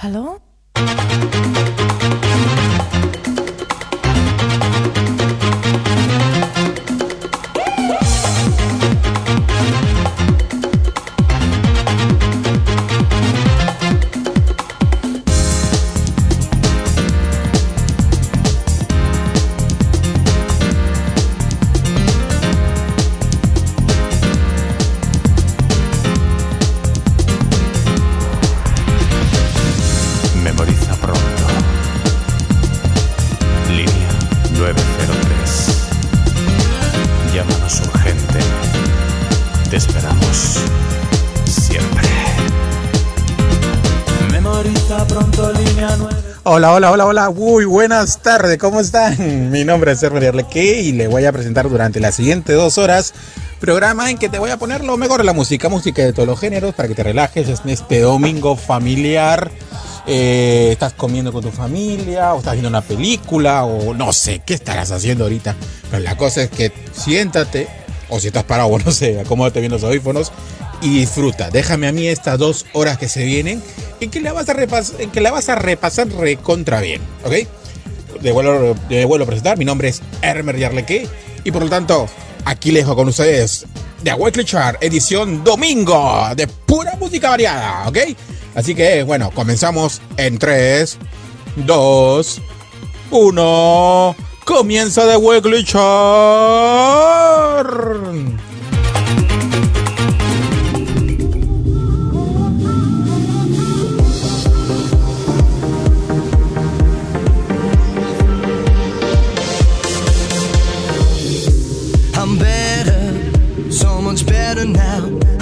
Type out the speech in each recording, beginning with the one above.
¿Aló? Hola, hola, hola. Muy buenas tardes. ¿Cómo están? Mi nombre es Hermer Arleque y le voy a presentar durante las siguientes dos horas programa en que te voy a poner lo mejor de la música, música de todos los géneros para que te relajes en este domingo familiar. Eh, estás comiendo con tu familia o estás viendo una película o no sé qué estarás haciendo ahorita. Pero la cosa es que siéntate o si estás parado, no sé, acomódate bien los audífonos y disfruta. Déjame a mí estas dos horas que se vienen en que la vas a, repas en que la vas a repasar recontra bien, ¿ok? De vuelvo, de vuelvo a presentar, mi nombre es Hermer Yarleque y por lo tanto aquí les dejo con ustedes The Weekly Chart, edición domingo de pura música variada, ¿ok? Así que bueno, comenzamos en 3, 2, 1. Comienza The Weekly Chart.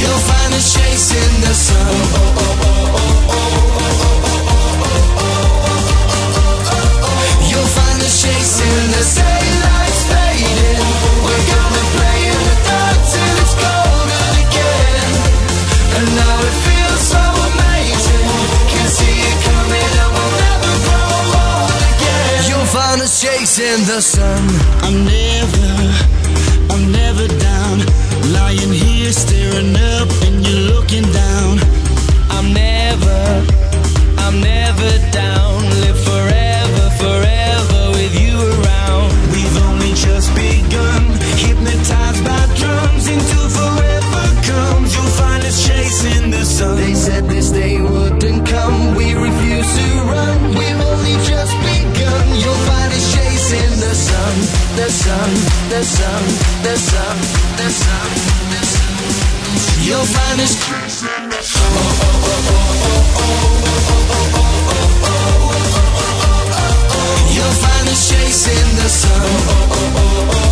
You'll find us chasing the sun. You'll find the fading. We're gonna play in the dark till it's golden again. And now it feels so amazing. Can see it coming and we'll never grow old again. You'll find us chasing the sun. I'm never, I'm never down. Lying here staring up I'm never, I'm never down. Live forever, forever with you around. We've only just begun. Hypnotized by drums until forever comes. You'll find us chasing the sun. They said this day wouldn't come. We refuse to run. We've only just begun. You'll find us chasing the sun, the sun, the sun, the sun. You'll find the sun. You'll find us chasing the sun.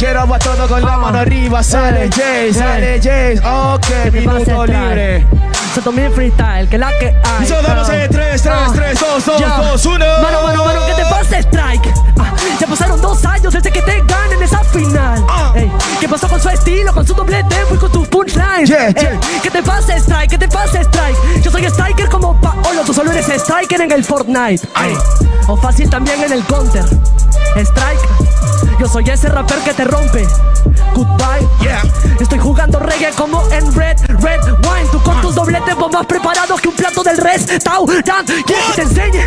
Quiero a todo con la mano arriba. Sale Jace, sale Jace. Ok, ¿Qué minuto libre. Se tomó el freestyle, que la que hay. Eso damos en 3, 3, Ah. 3, 2, 2, Ya. 2, 1. Mano, mano, mano, ¿qué te pasa, Strike? Ah, ya pasaron dos años desde que te ganen esa final. Ah. ¿Qué pasó con su estilo, con su doble tempo y con Ey, yeah. ¿Qué te pasa, Strike? ¿Qué te pasa, Strike? Yo soy striker como Paolo, tú solo eres striker en el Fortnite. O fácil también en el Counter. Strike, yo soy ese rapper que te rompe. Goodbye. Yeah. Estoy jugando reggae como en Red, Red Wine. Tú con tus doble tempo más preparados que un plato del restaurant. ¿Quieres que te enseñe?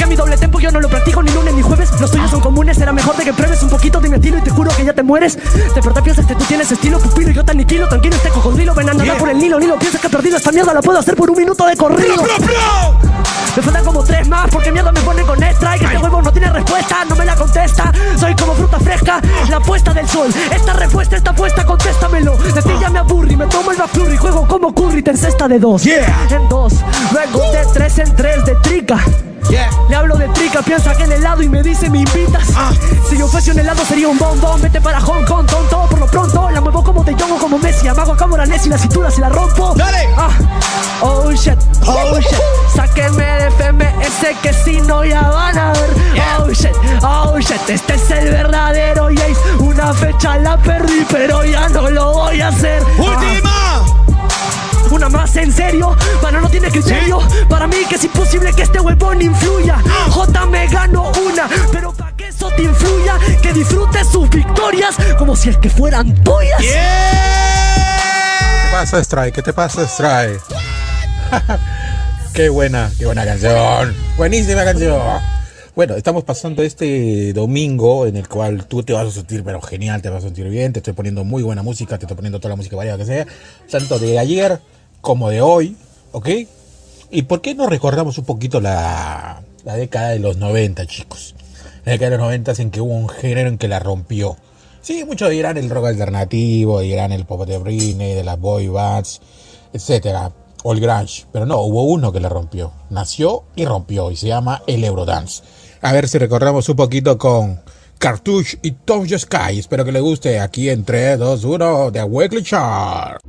Que mi doble tempo yo no lo practico ni lunes ni jueves. Los tuyos son comunes, será mejor de que pruebes un poquito de mi estilo y te juro que ya te mueres. De verdad piensas que tú tienes estilo pupilo y yo te aniquilo. Tranquilo, este cocodrilo ven a nadar Yeah. por el Nilo. Nilo, piensas que he perdido esta mierda, la puedo hacer por un minuto de corrido. Bro, bro. Me faltan como tres más porque miedo me ponen con strike. Este huevo no tiene respuesta, no me la contesta. Soy como fruta fresca, la puesta del sol. Esta respuesta está puesta, contéstamelo. De ti ya me aburrí, me tomo el McFlurry. Juego como curry, te encesta de dos. Yeah. En dos, luego de tres en tres de trica. Yeah. Le hablo de trica, piensa que en helado y me dice, ¿me invitas? Ah. Si yo fuese un helado sería un bombón. Vete para Hong Kong, tonto. Por lo pronto, la muevo como De Jong o como Messi. Amago a cámara Nessi, la cintura se la rompo. Dale. Ah. Oh shit, oh shit. Sáquenme de FMS que si no ya van a ver. Oh shit, oh shit. Este es el verdadero Jace. Una fecha la perdí, pero ya no lo voy a hacer. Ah. Última. Una más en serio, para no tiene criterio. Para mí que es imposible que este huevón influya. J me ganó una, pero para que eso te influya, que disfrutes sus victorias como si es que fueran tuyas. ¿Qué te pasa, Strike? ¿Qué te pasa, Strike? qué buena, qué buena canción. Buenísima canción. Bueno, estamos pasando este domingo en el cual tú te vas a sentir, pero genial, te vas a sentir bien. Te estoy poniendo muy buena música, te estoy poniendo toda la música variada que sea, tanto de ayer como de hoy, ¿ok? ¿Y por qué no recordamos un poquito la, la década de los 90, chicos? La década de los 90 en que hubo un género en que la rompió. Sí, muchos dirán el rock alternativo, dirán el pop de Britney, de las boy bands, etcétera, o el grunge, pero no, hubo uno que la rompió, nació y rompió y se llama el Eurodance. A ver si recordamos un poquito con Cartouche y Tom Sky. Espero que le guste aquí en 3, 2, 1 de Weekly Chart.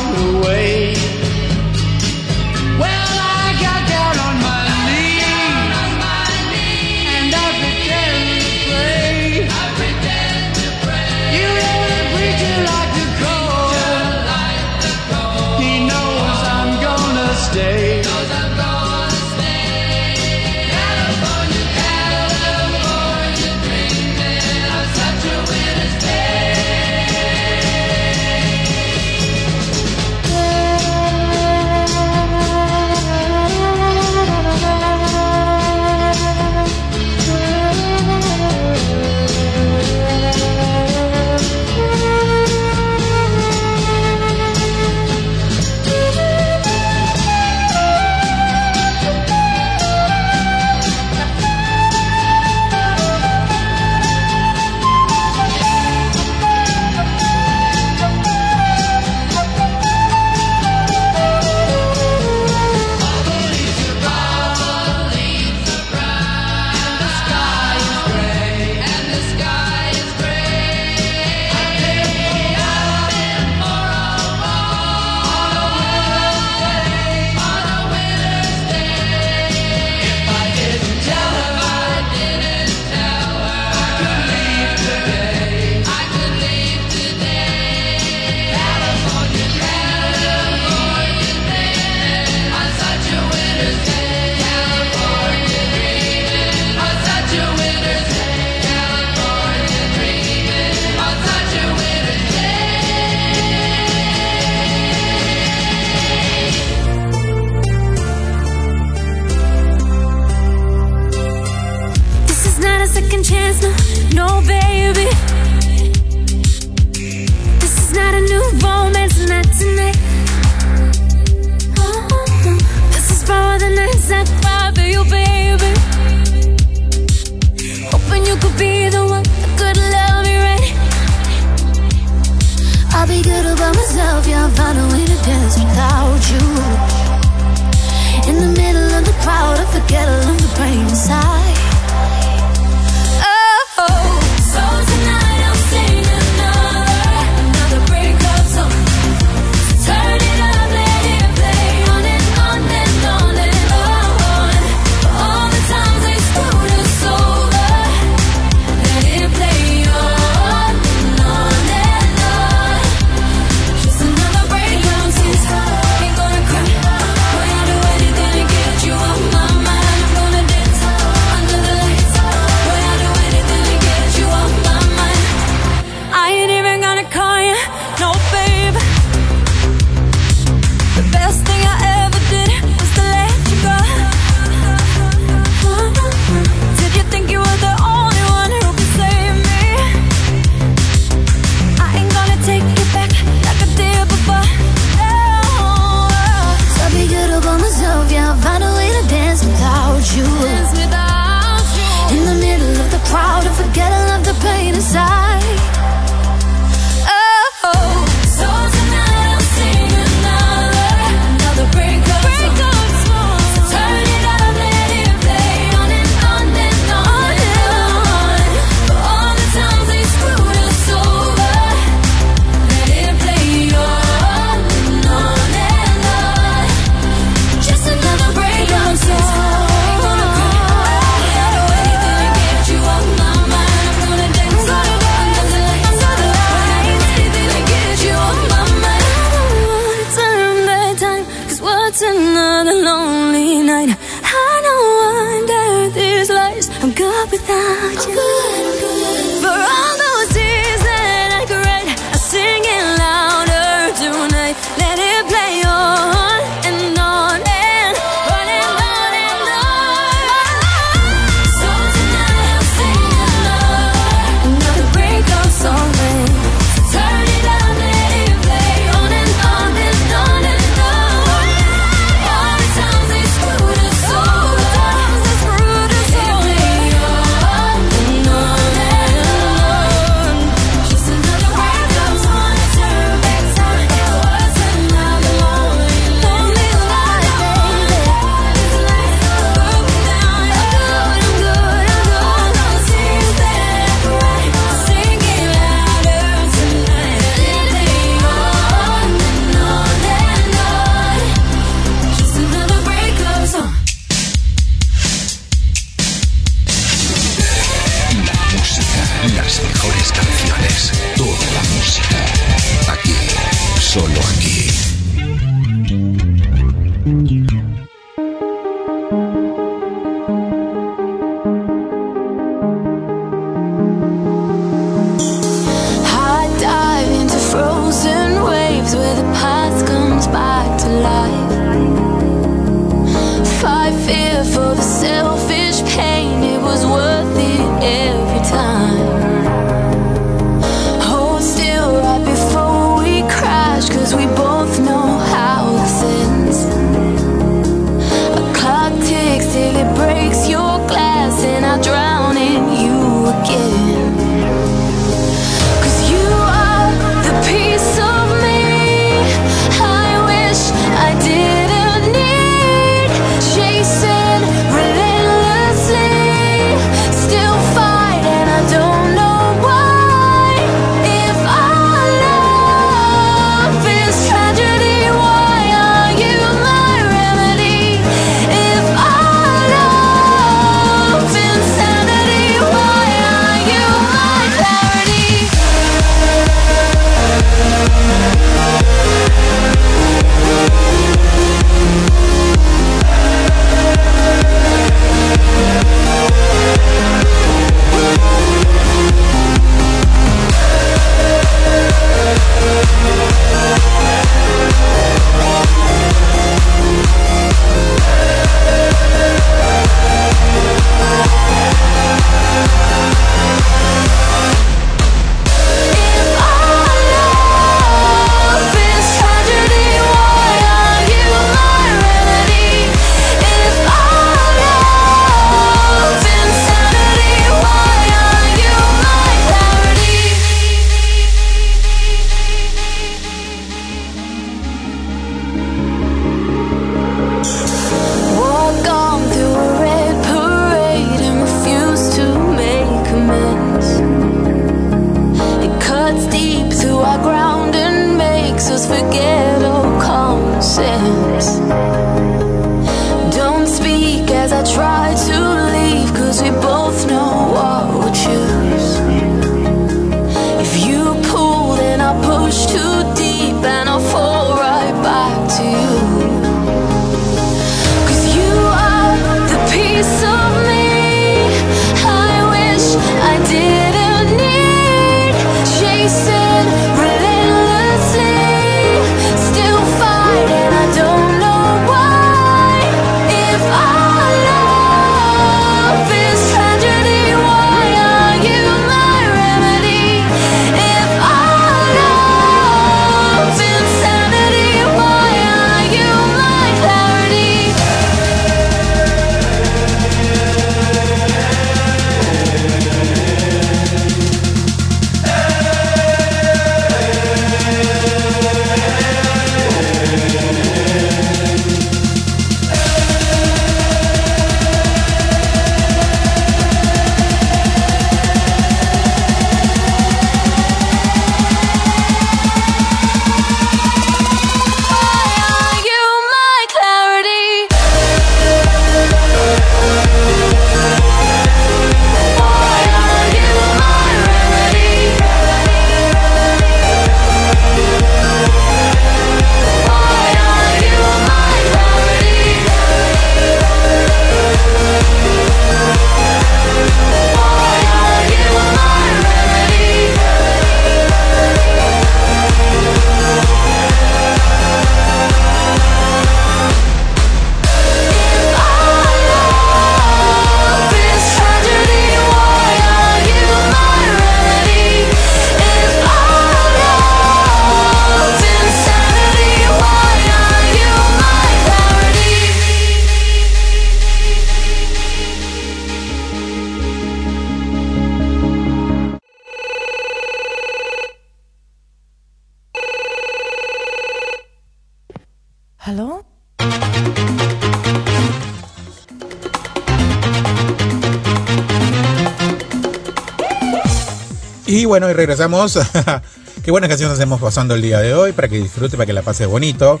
Bueno, y regresamos. Qué buenas canciones hacemos pasando el día de hoy para que disfrute, para que la pases bonito.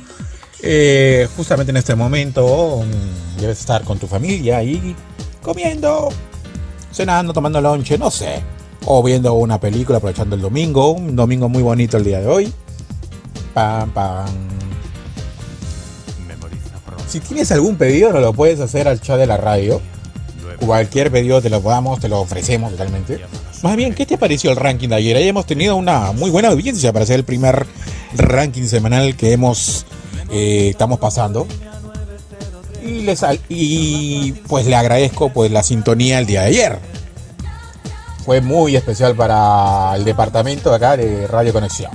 Eh, justamente en este momento mm, debes estar con tu familia y comiendo, cenando, tomando lonche, no sé. O viendo una película, aprovechando el domingo. Un domingo muy bonito el día de hoy. Pam, pam. Si tienes algún pedido, nos lo puedes hacer al chat de la radio. Cualquier pedido te lo damos, te lo ofrecemos totalmente. Más bien, ¿qué te pareció el ranking de ayer? Ahí hemos tenido una muy buena audiencia para ser el primer ranking semanal que hemos eh, estamos pasando. Y, pues le agradezco pues la sintonía el día de ayer. Fue muy especial para el departamento de acá de Radio Conexión.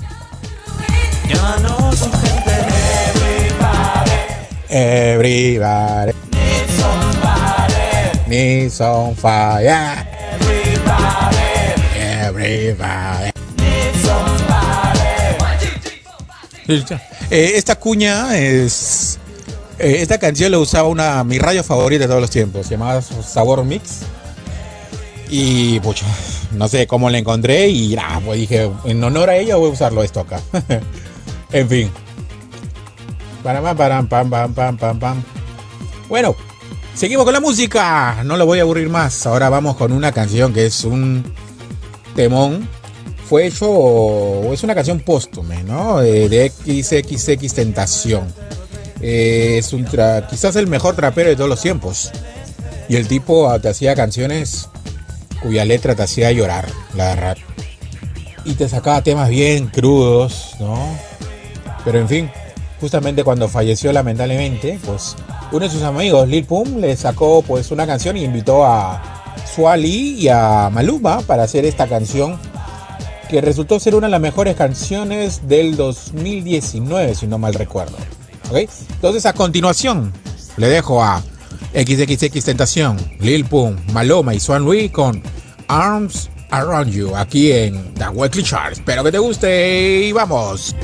Everybody fire. Everybody. Eh, esta cuña es. eh, esta canción la usaba una mi radio favorita de todos los tiempos. Se llamaba Sabor Mix. Y pucha, no sé cómo la encontré. Y nada, pues dije, en honor a ella voy a usarlo esto acá. en fin. Param, param, pam, pam, pam, pam, pam. Bueno, seguimos con la música. No lo voy a aburrir más. Ahora vamos con una canción que es un temón. Fue hecho, es una canción póstume, ¿no? Eh, de XXX Tentación. Eh, es un quizás el mejor trapero de todos los tiempos. Y el tipo te hacía canciones cuya letra te hacía llorar, la verdad. Y te sacaba temas bien crudos, ¿no? Pero en fin, justamente cuando falleció lamentablemente, pues uno de sus amigos, Lil Pump, le sacó pues una canción y invitó a Swali y a Maluma para hacer esta canción que resultó ser una de las mejores canciones del 2019, si no mal recuerdo. Entonces a continuación le dejo a XXX Tentación, Lil Pump, Maloma y Swan Lee con Arms Around You aquí en The Weekly Chart. Espero que te guste y vamos.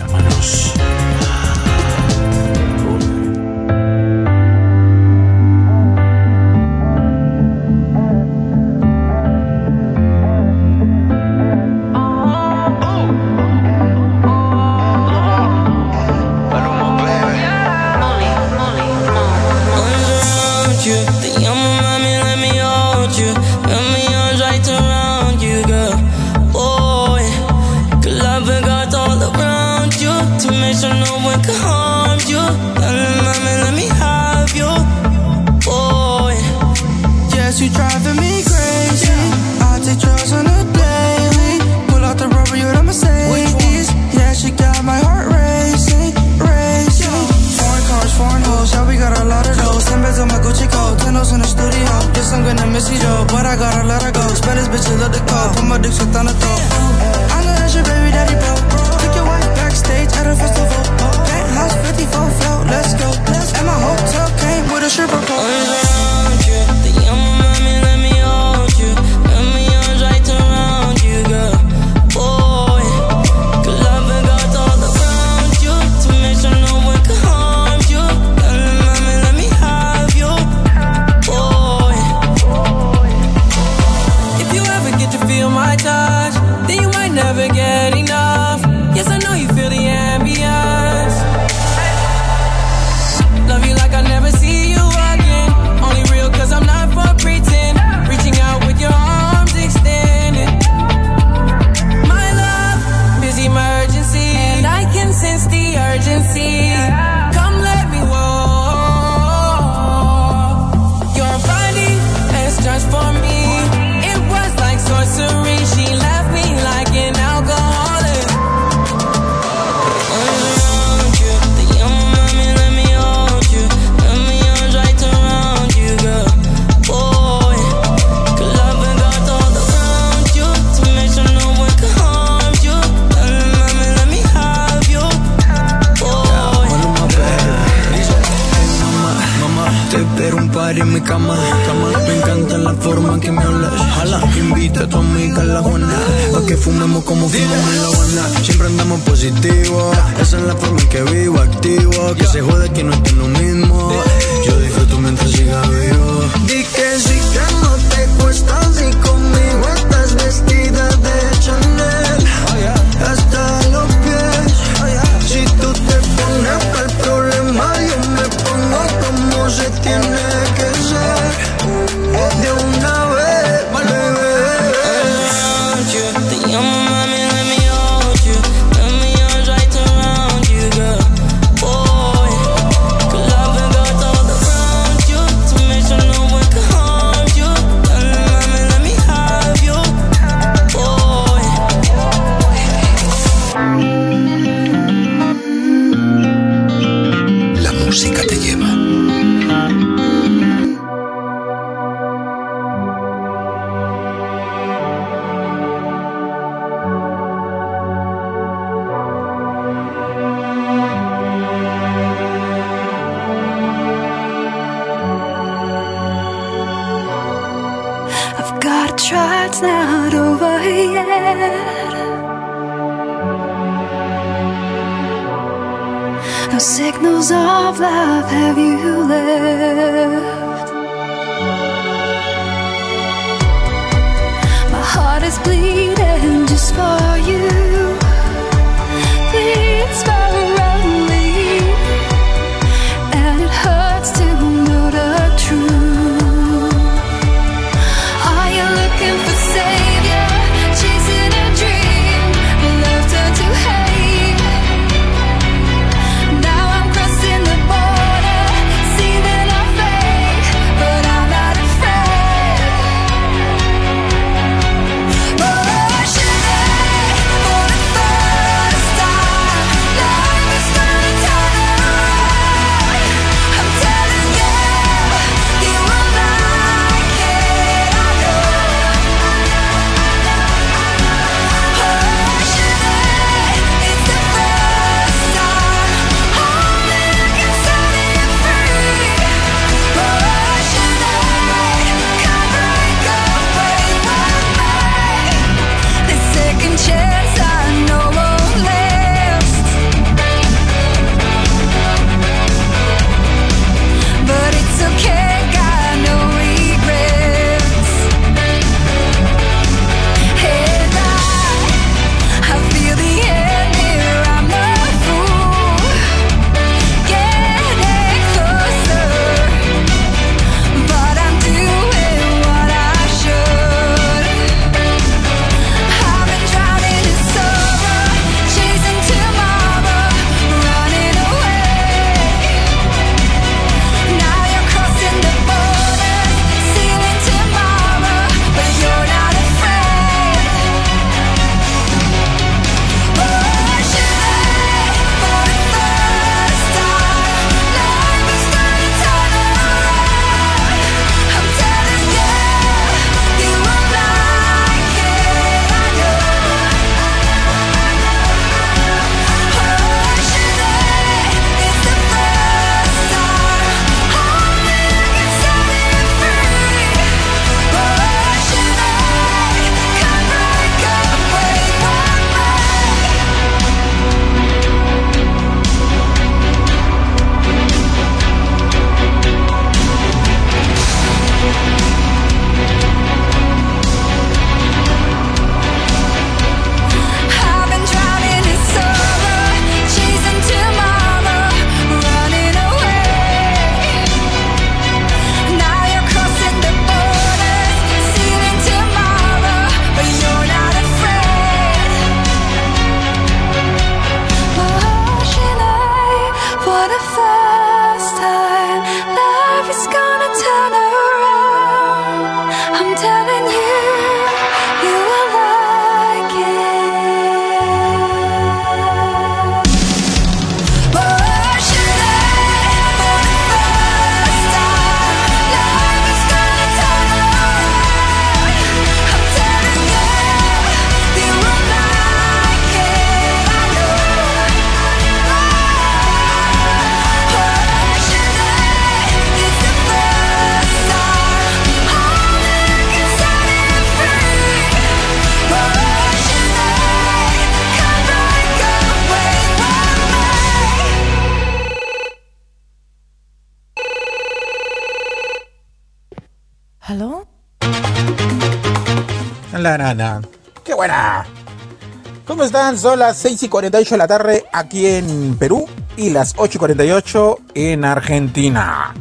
¿Cómo están? Son las 6 y 48 de la tarde aquí en Perú y las 8 y 48 en Argentina.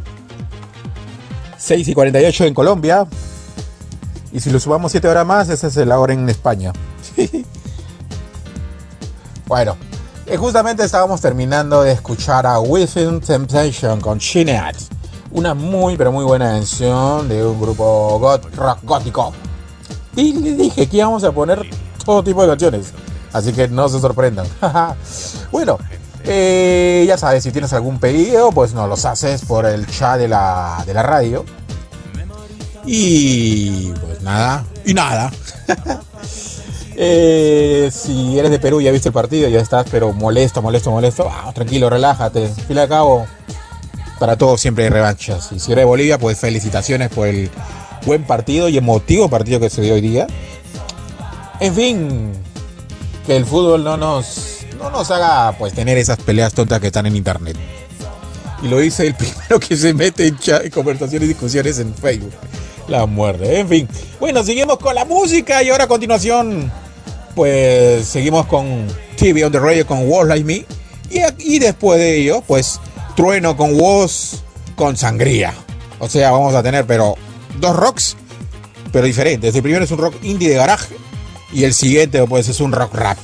6 y 48 en Colombia. Y si lo subamos 7 horas más, esa es la hora en España. bueno, eh, justamente estábamos terminando de escuchar a Within Temptation con Shineat. Una muy, pero muy buena canción de un grupo rock gótico. Y les dije que íbamos a poner todo tipo de canciones. Así que no se sorprendan. bueno, eh, ya sabes, si tienes algún pedido, pues nos los haces por el chat de la, de la radio. Y pues nada, y nada. Eh, si eres de Perú, ya viste el partido, ya estás, pero molesto, molesto, molesto. Vamos, tranquilo, relájate. Al fin y al cabo, para todos siempre hay revanchas. Y si eres de Bolivia, pues felicitaciones por el buen partido y emotivo partido que se dio hoy día. En fin, que el fútbol no nos, no nos haga pues tener esas peleas tontas que están en internet. Y lo dice el primero que se mete en, conversaciones y discusiones en Facebook. La muerte. En fin. Bueno, seguimos con la música y ahora a continuación, pues seguimos con TV on the Radio con Walls Like Me. Y, y después de ello, pues Trueno con Woz con Sangría. O sea, vamos a tener, pero dos rocks, pero diferentes. El primero es un rock indie de garaje y el siguiente, pues, es un rock rap.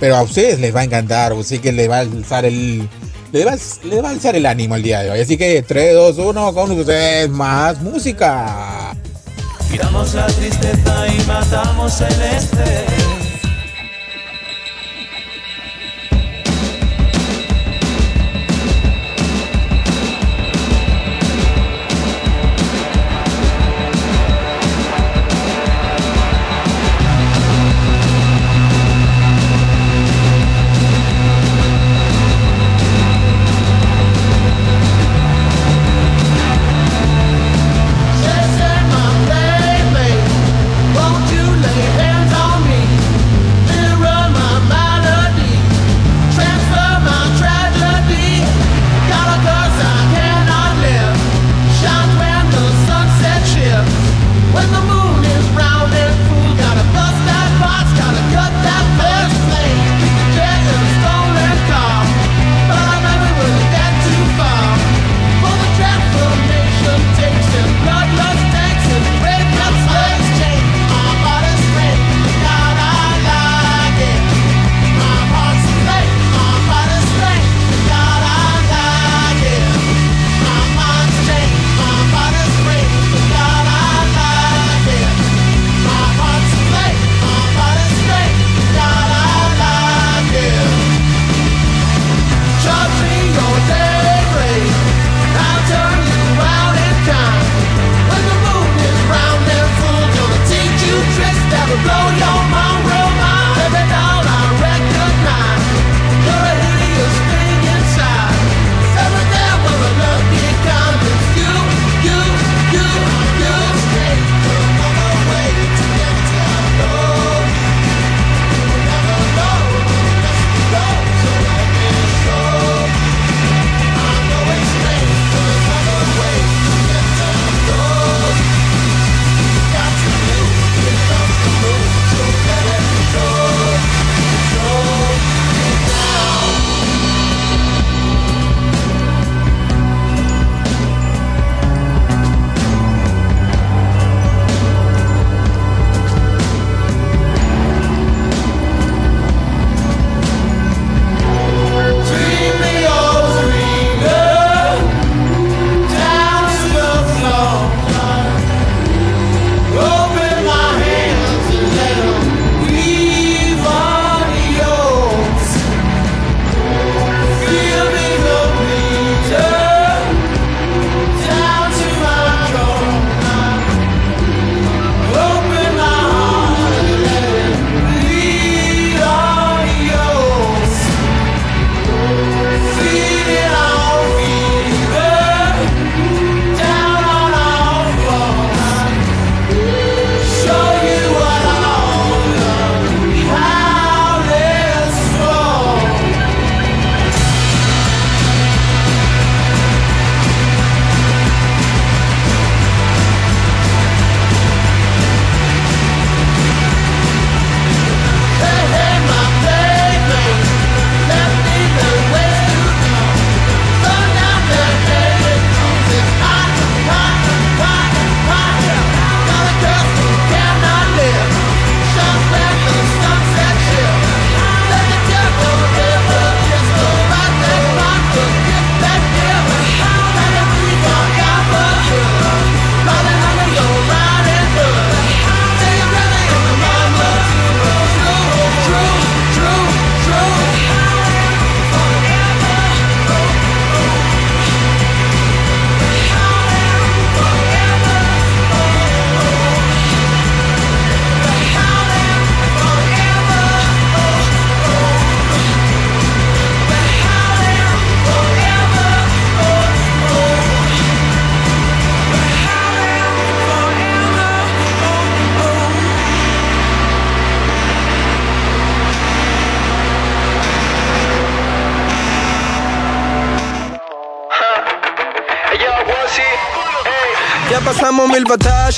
Pero a ustedes les va a encantar, así que les va a alzar el. Les va, les va a alzar el ánimo el día de hoy. Así que 3, 2, 1, con ustedes más música. Quitamos la tristeza y matamos el estrés.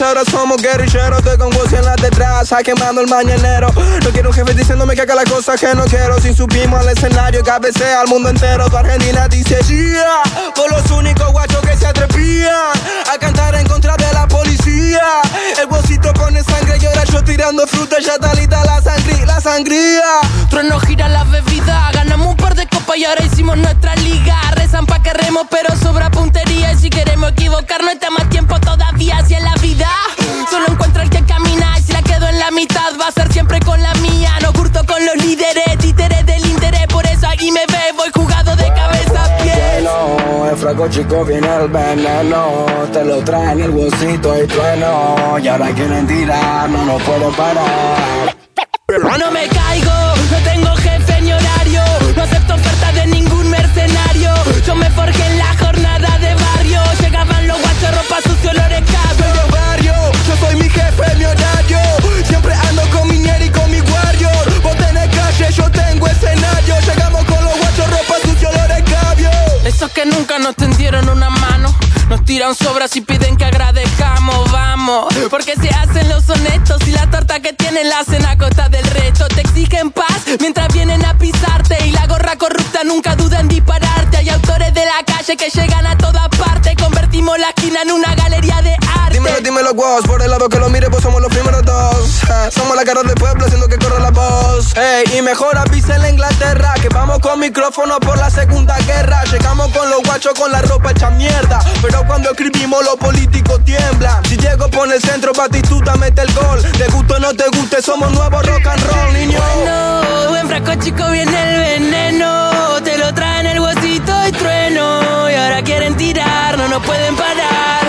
Ahora somos guerrilleros. Estoy con voz en la detrás, quemando el mañanero. No quiero un jefe diciéndome que haga las cosas que no quiero. Sin subimos al escenario, cabecea al mundo entero. Tu Argentina dice, yeah, por los únicos guachos que se atrevían a cantar en contra de la policía. El bolsito pone sangre y ahora yo tirando fruta, ya está lista la sangría, la sangría. Trueno gira la bebida, ganamos un par de copas y ahora hicimos nuestra liga. Rezan pa' que remos, pero sobra puntería. Y si queremos equivocarnos, está más tiempo todavía hacia la Chico viene el veneno. Te lo traen el bolsito y trueno. Y ahora quieren tirar, no nos pueden parar. Que nunca nos tendieron una mano. Nos tiran sobras y piden que agradezcamos, vamos. Porque se hacen los honestos y la torta que tienen la hacen a costa del resto. Te exigen paz mientras vienen a pisarte. Y la gorra corrupta nunca duda en dispararte. Hay autores de la calle que llegan a toda parte. Convertimos la esquina en una galería de arte. Dímelo, dímelo, vos, por el lado que lo mire, pues somos los primeros dos. Eh, somos la cara del pueblo haciendo que corra la voz. Ey, y mejor avisa en la Inglaterra que vamos con micrófono por la segunda guerra. Llegamos con los guachos con la ropa hecha mierda. Pero cuando escribimos, los políticos tiemblan. Si llego por el centro, Batistuta mete el gol. Te guste o no te guste, somos nuevos rock and roll, niño. No, buen frasco chico viene el veneno. Te lo traen el huesito y trueno. Y ahora quieren tirar, no nos pueden parar.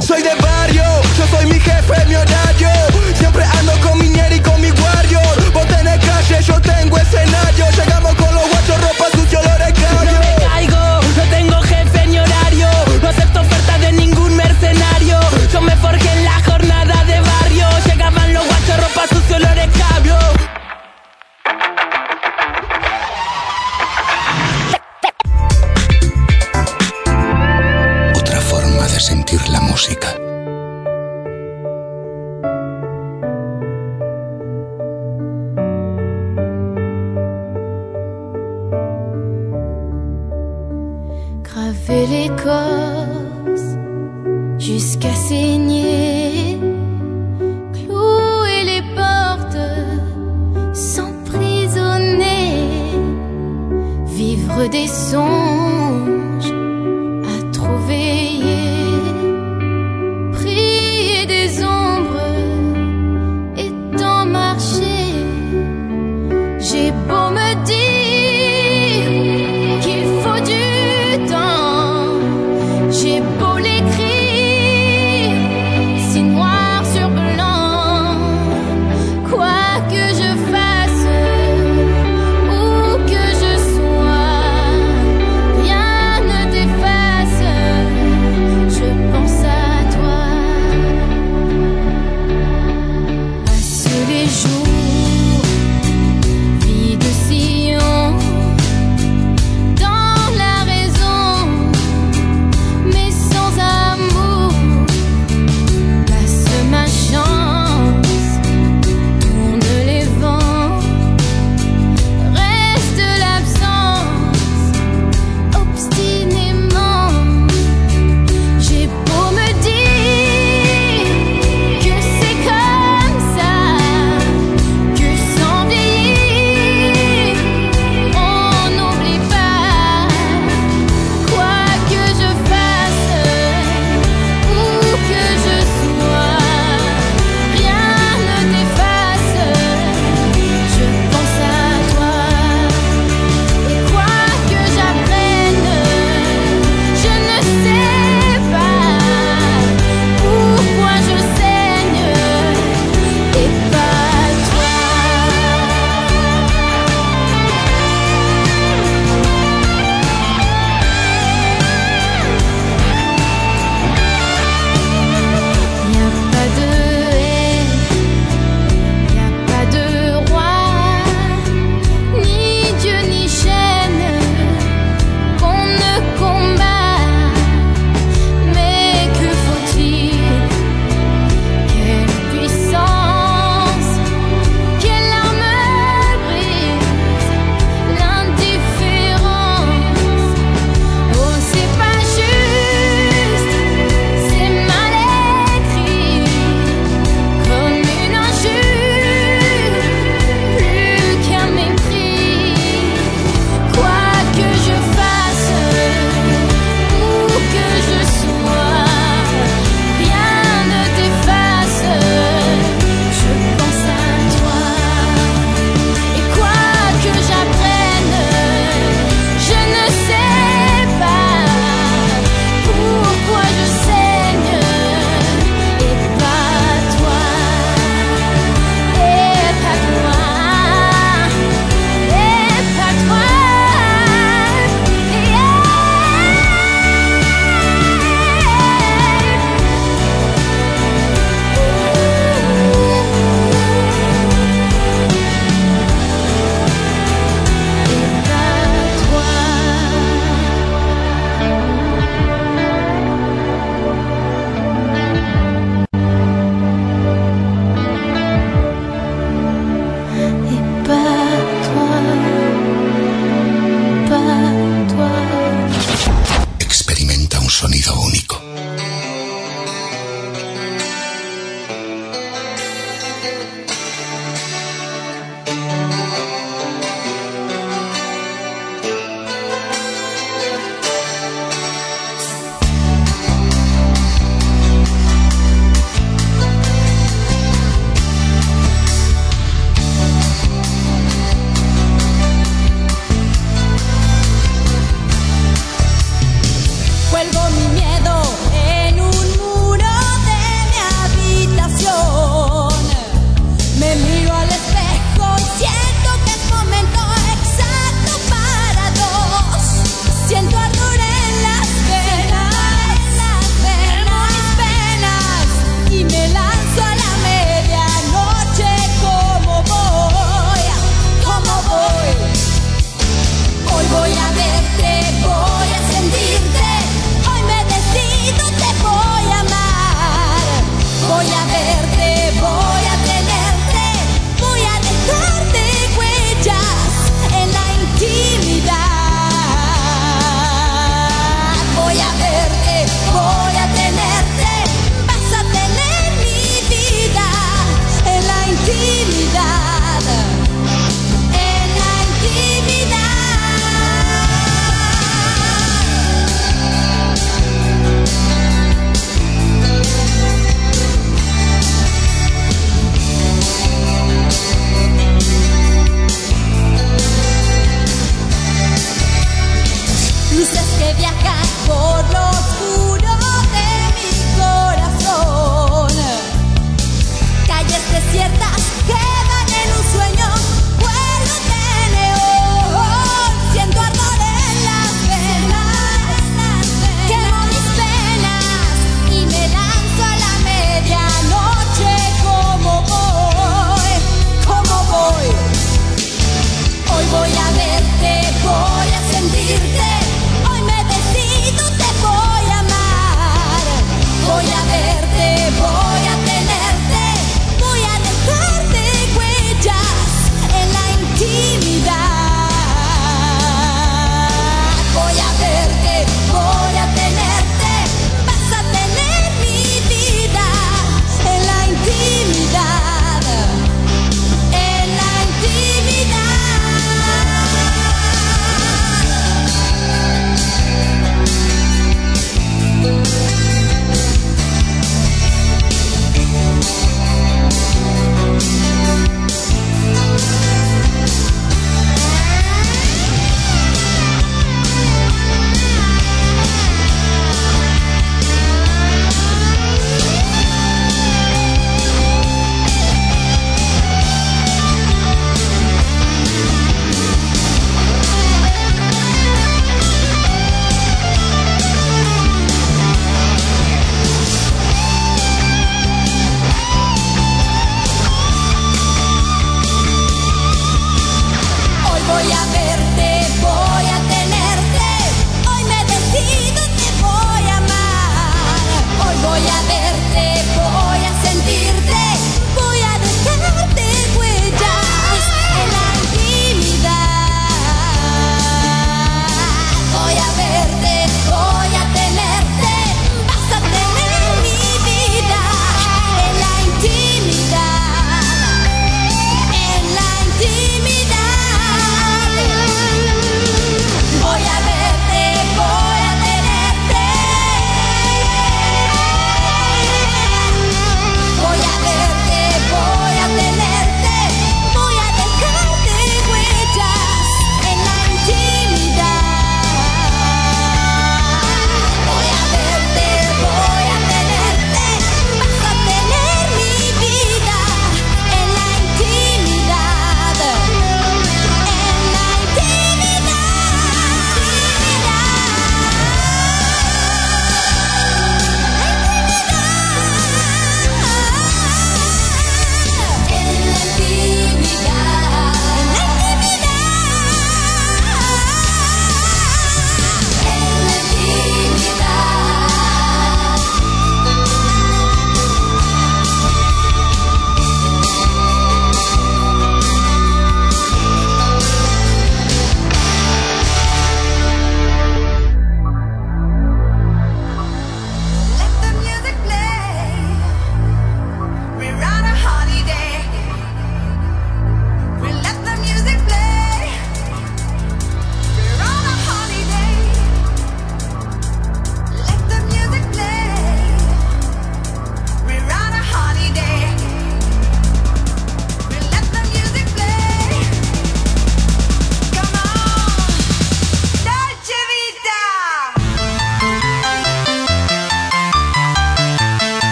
Soy de barrio, yo soy mi jefe, mi horario. Siempre ando con mi escenario. Llegamos con los guachos, ropa sucia, olores No cabio. me caigo, no tengo jefe ni horario. No acepto ofertas de ningún mercenario. Yo me forjé en la jornada de barrio. Llegaban los guachos, ropa sucio, olores cabio. Otra forma de sentir la música. jusqu'à saigner.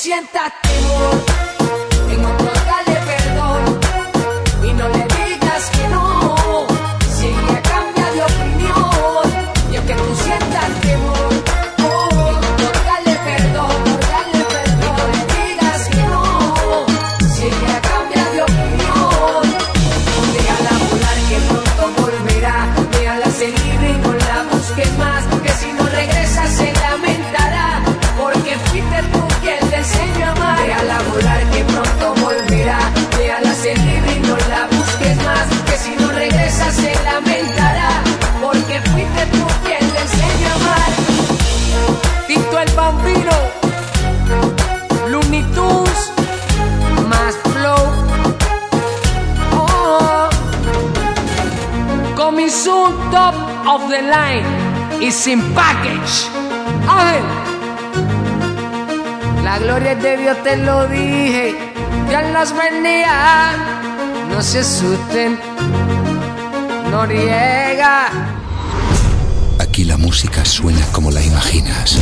Siéntate. sin package. ¡Ángel! La gloria de Dios, te lo dije. Dios los bendiga. No se asusten. No riega. Aquí la música suena como la imaginas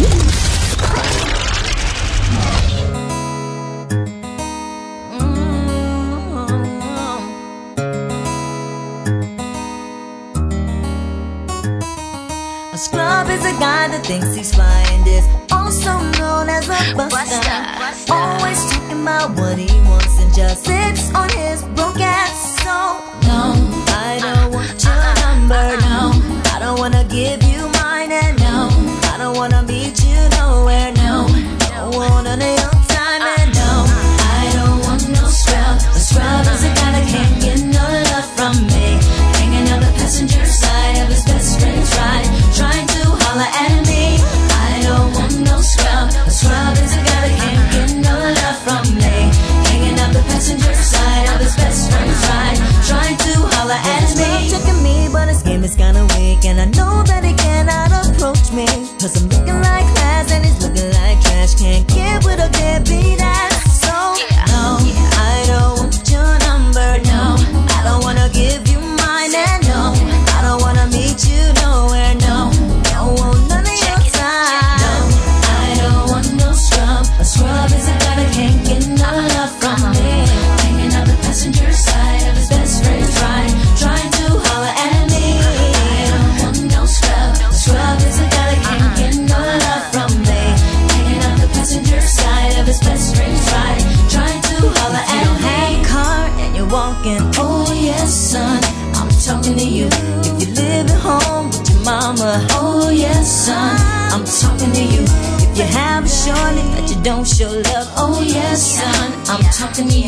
Buster thinks he's flying is also known as a buster. buster. Always talking about what he wants and just sits on his broken.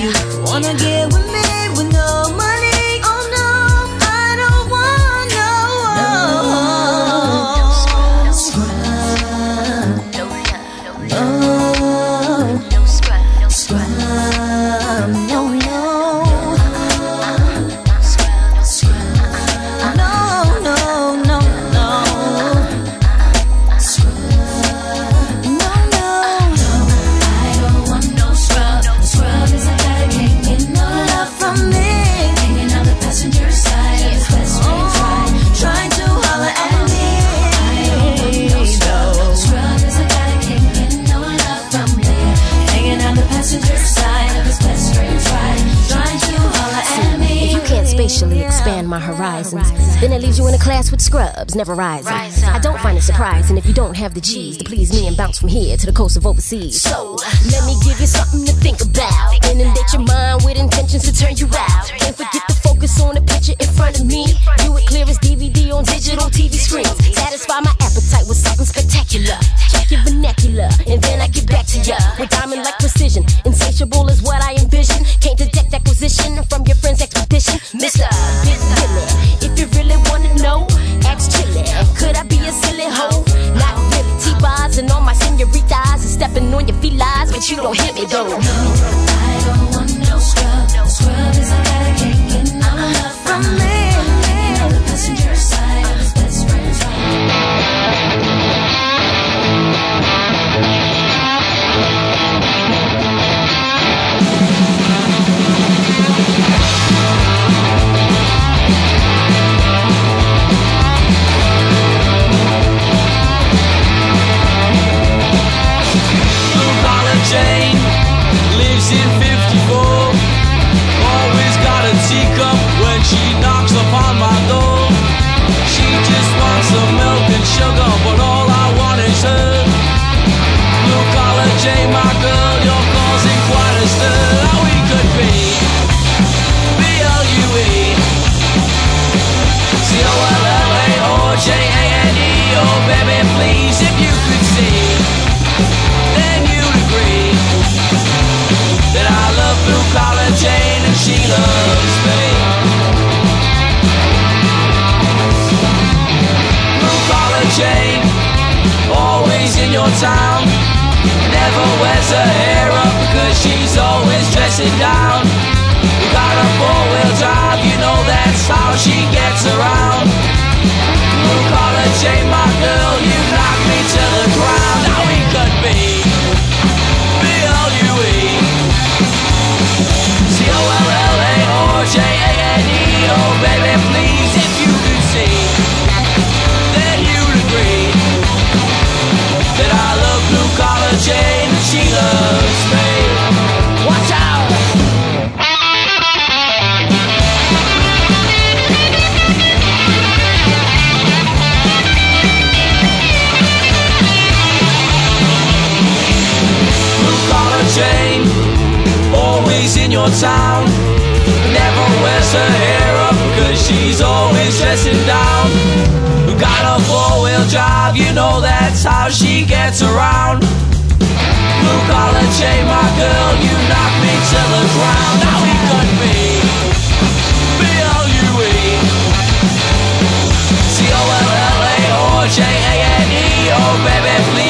Yeah. Wanna get horizons, then it leaves you in a class with scrubs, never rising. I don't find it surprising if you don't have the G's to please me and bounce from here to the coast of overseas. So, let me give you something to think about. Inundate your mind with intentions to turn you out. Can't forget to focus on the picture in front of me. View it clear as DVD on digital TV screens. Satisfy my appetite with something spectacular. Check your vernacular, and then I get back to ya with diamond like precision. Insatiable is what I envision. Can't detect acquisition from your friend's expedition. Mr. Big on your feet lies, but you don't hit me though. Teacup when she knocks upon my door. She just wants some milk and sugar, but all I want is her. Blue collar Jane, my girl, you're causing quite a stir. How we could be in your town, never wears her hair up because she's always dressing down. We got a four wheel drive, you know that's how she gets around. Blue collar Jane, my girl, you knock me to the ground. Now we could be B-L-U-E your town. Never wears her hair up cause she's always dressing down. Got a four wheel drive, you know that's how she gets around. Blue collar Jane, my girl, you knock me to the ground. Now we could be B-L-U-E C-O-L-L-A-O-J-A-N-E Oh baby, please,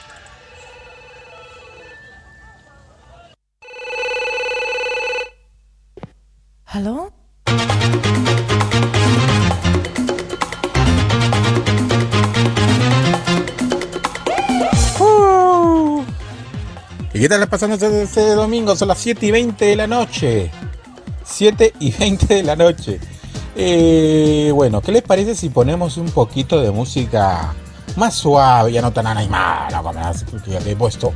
¿Aló? Uh. ¿Y qué tal pasando este, este domingo? Son las 7 y 20 de la noche. 7 y 20 de la noche. Eh, bueno, ¿qué les parece si ponemos un poquito de música más suave, ya no tan animada como las que he puesto.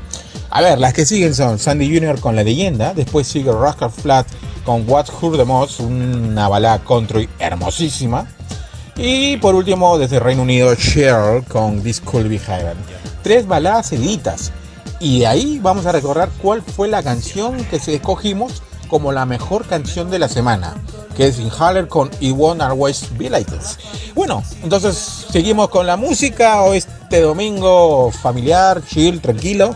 A ver, las que siguen son Sandy Jr. con La Leyenda, después sigue Rascal Flat con What Heard the Most, una balada country hermosísima. Y por último, desde Reino Unido, Cheryl con This Could Be Heaven. Tres baladas seguiditas. Y de ahí vamos a recordar cuál fue la canción que se escogimos como la mejor canción de la semana, que es Inhaler con It Won't Always Be Like This. Bueno, entonces seguimos con la música o este domingo familiar, chill, tranquilo.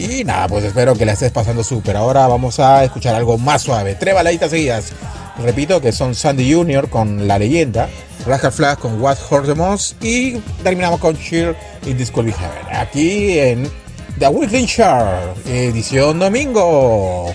Y nada, pues espero que la estés pasando súper. Ahora vamos a escuchar algo más suave. Tres baladitas seguidas. Repito que son Sandy Jr. con La Leyenda, Rascal Flash con What Most y terminamos con Chill y Be Heaven. Aquí en The Weekend Chart, edición domingo.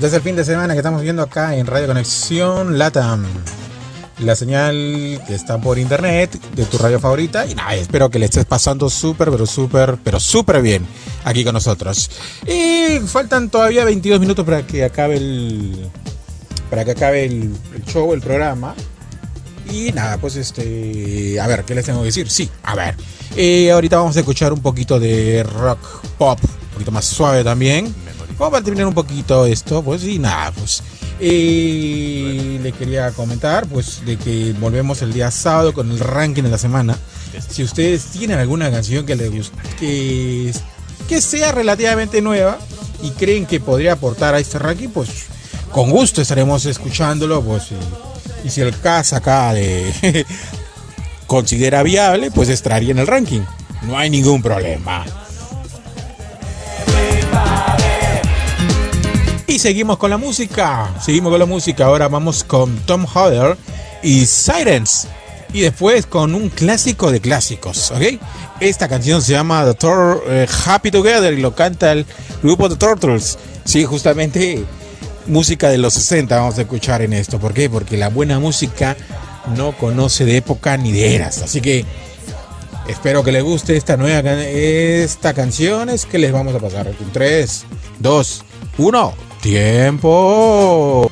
Desde el fin de semana que estamos viendo acá en Radio Conexión Latam. La señal que está por internet de tu radio favorita. Y nada, espero que le estés pasando súper, pero súper, pero súper bien aquí con nosotros. Y faltan todavía 22 minutos para que acabe el. Para que acabe el, el show, el programa. Y nada, pues este. A ver, ¿qué les tengo que decir? Sí, a ver. Eh, ahorita vamos a escuchar un poquito de rock pop, un poquito más suave también. Vamos a terminar un poquito esto, pues y nada, pues. eh, le quería comentar, pues, de que volvemos el día sábado con el ranking de la semana. Si ustedes tienen alguna canción que les guste, que, que sea relativamente nueva y creen que podría aportar a este ranking, pues con gusto estaremos escuchándolo, pues. Y, y si el caso acá de considera viable, pues estaría en el ranking. No hay ningún problema. Y seguimos con la música. Seguimos con la música. Ahora vamos con Tom Hodder y Sirens. Y después con un clásico de clásicos, ¿ok? Esta canción se llama The eh, Happy Together y lo canta el grupo The Turtles. Sí, justamente música de los 60 vamos a escuchar en esto. ¿Por qué? Porque la buena música no conoce de época ni de eras. Así que espero que les guste esta nueva esta canción. Es que les vamos a pasar en 3, 2, 1. Tiempo.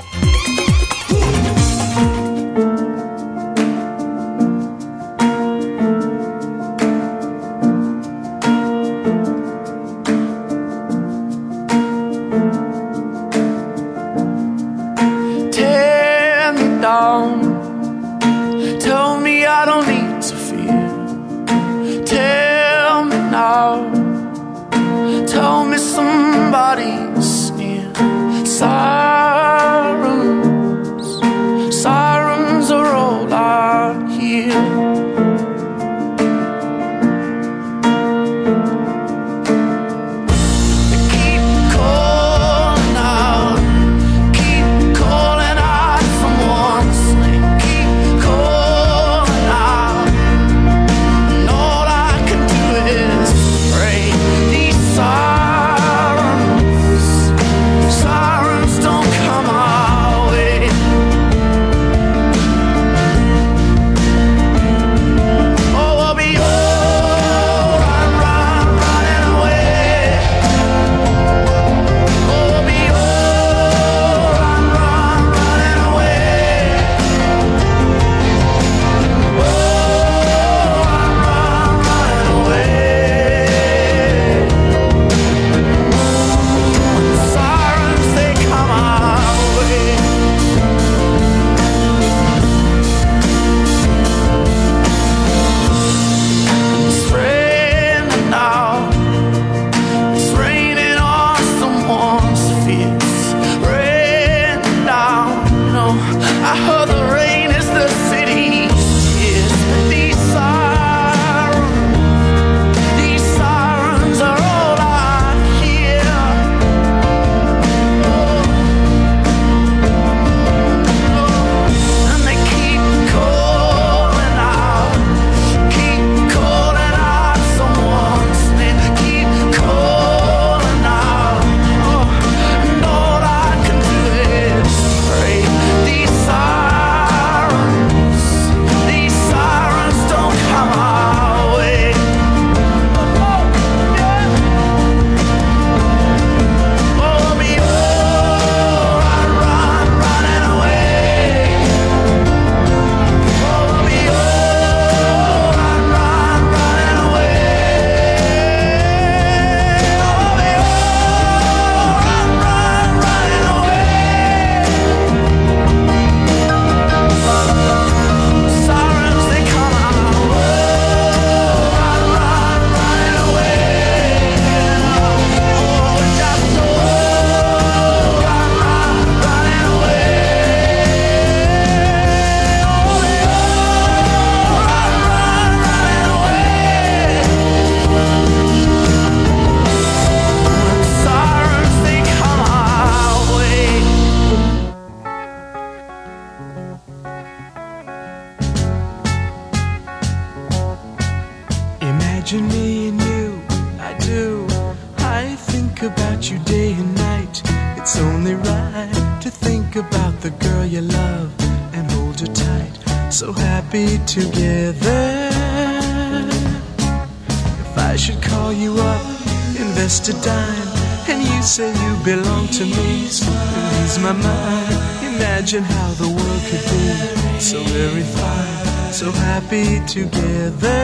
Together.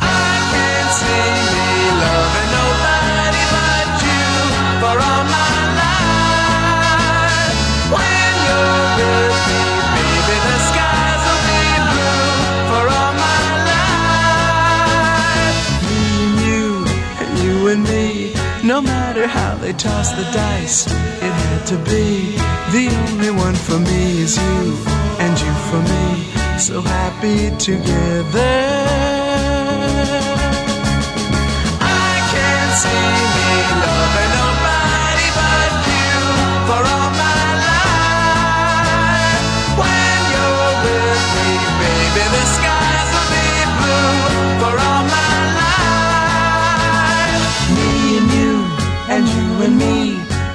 I can't loving nobody but you for all my life. When you're with me, baby, the skies will be blue for all my life. Me and you, and you and me, no matter how they toss the dice, it had to be. The only one for me is you, and you for me, so happy together. I can't see me loving nobody but you for all my life. When you're with me, baby, the skies will be blue for all my life. Me and you, and you and me,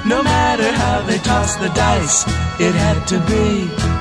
no matter how they toss the dice, it had to be.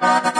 Hey, hey,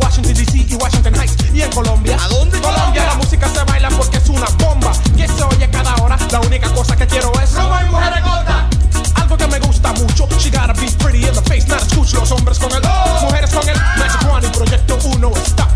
Washington DC y Washington Heights. Y en Colombia. Colombia, la música se baila porque es una bomba. Que se oye cada hora, la única cosa que quiero es. Roma y mujeres gorda. Algo que me gusta mucho. She gotta be pretty in the face, not a Los hombres con el. Oh. Mujeres. Magic y Proyecto 1 está.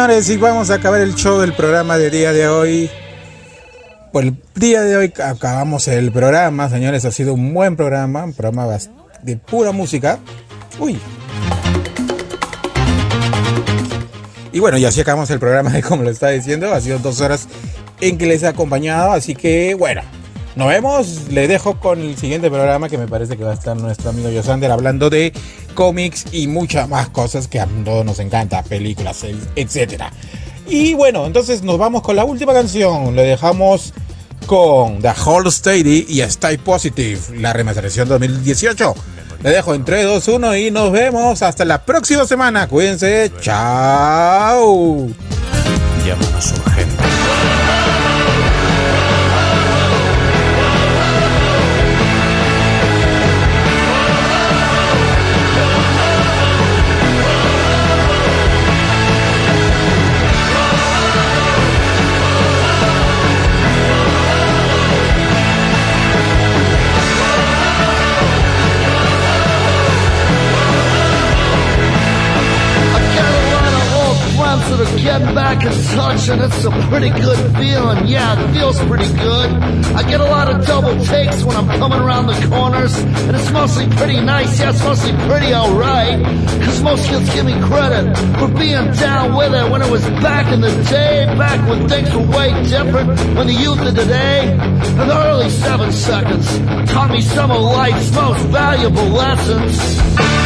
Señores, y vamos a acabar el show del programa del día de hoy. Por el día de hoy acabamos el programa, señores. Ha sido un buen programa, un programa de pura música. Uy. Y bueno, y así acabamos el programa, como lo estaba diciendo. Ha sido dos horas en que les he acompañado. Así que bueno, nos vemos. Le dejo con el siguiente programa que me parece que va a estar nuestro amigo Yosander hablando de cómics y muchas más cosas que a todos nos encanta, películas, etcétera. Y bueno, entonces nos vamos con la última canción. Le dejamos con The Whole Steady y Stay Positive, la remasterización 2018. Le dejo en 3, 2, 1 y nos vemos hasta la próxima semana. Cuídense. Chao. Llámanos urgente. Back in touch, and it's a pretty good feeling. Yeah, it feels pretty good. I get a lot of double takes when I'm coming around the corners, and it's mostly pretty nice. Yeah, it's mostly pretty alright. Cause most kids give me credit for being down with it when it was back in the day, back when things were way different, when the youth of today, in the early seven seconds, taught me some of life's most valuable lessons.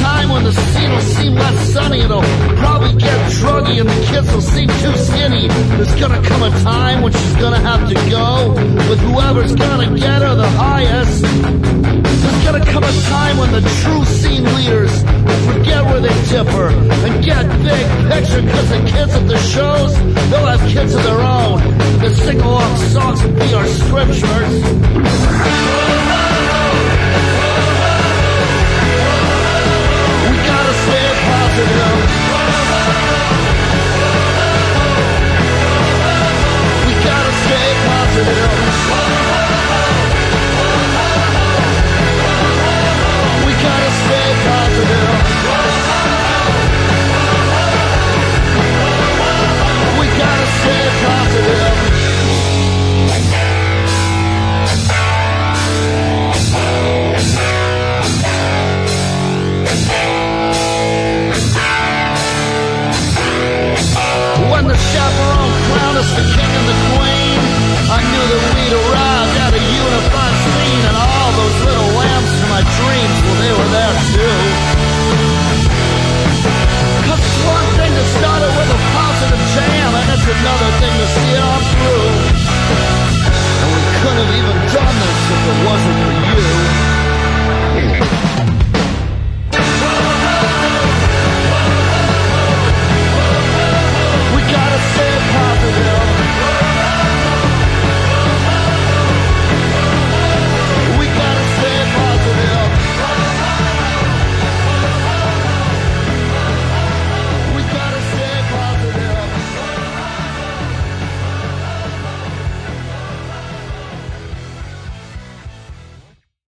Time when the scene will seem less sunny. It'll probably get druggy and the kids will seem too skinny. There's gonna come a time when she's gonna have to go with whoever's gonna get her the highest. There's gonna come a time when the true scene leaders will forget where they differ and get big picture cause the kids at the shows, they'll have kids of their own. Their sing along songs will be our scriptures. We gotta stay positive. When the chaperone crowned us the king and the queen, I knew that we'd arrived at a unified scene, and all those little lambs from my dreams, well, they were there too. Cause it's one thing to start it with a positive jam, and it's another thing to see it all through. And we couldn't have even done this if it wasn't for you.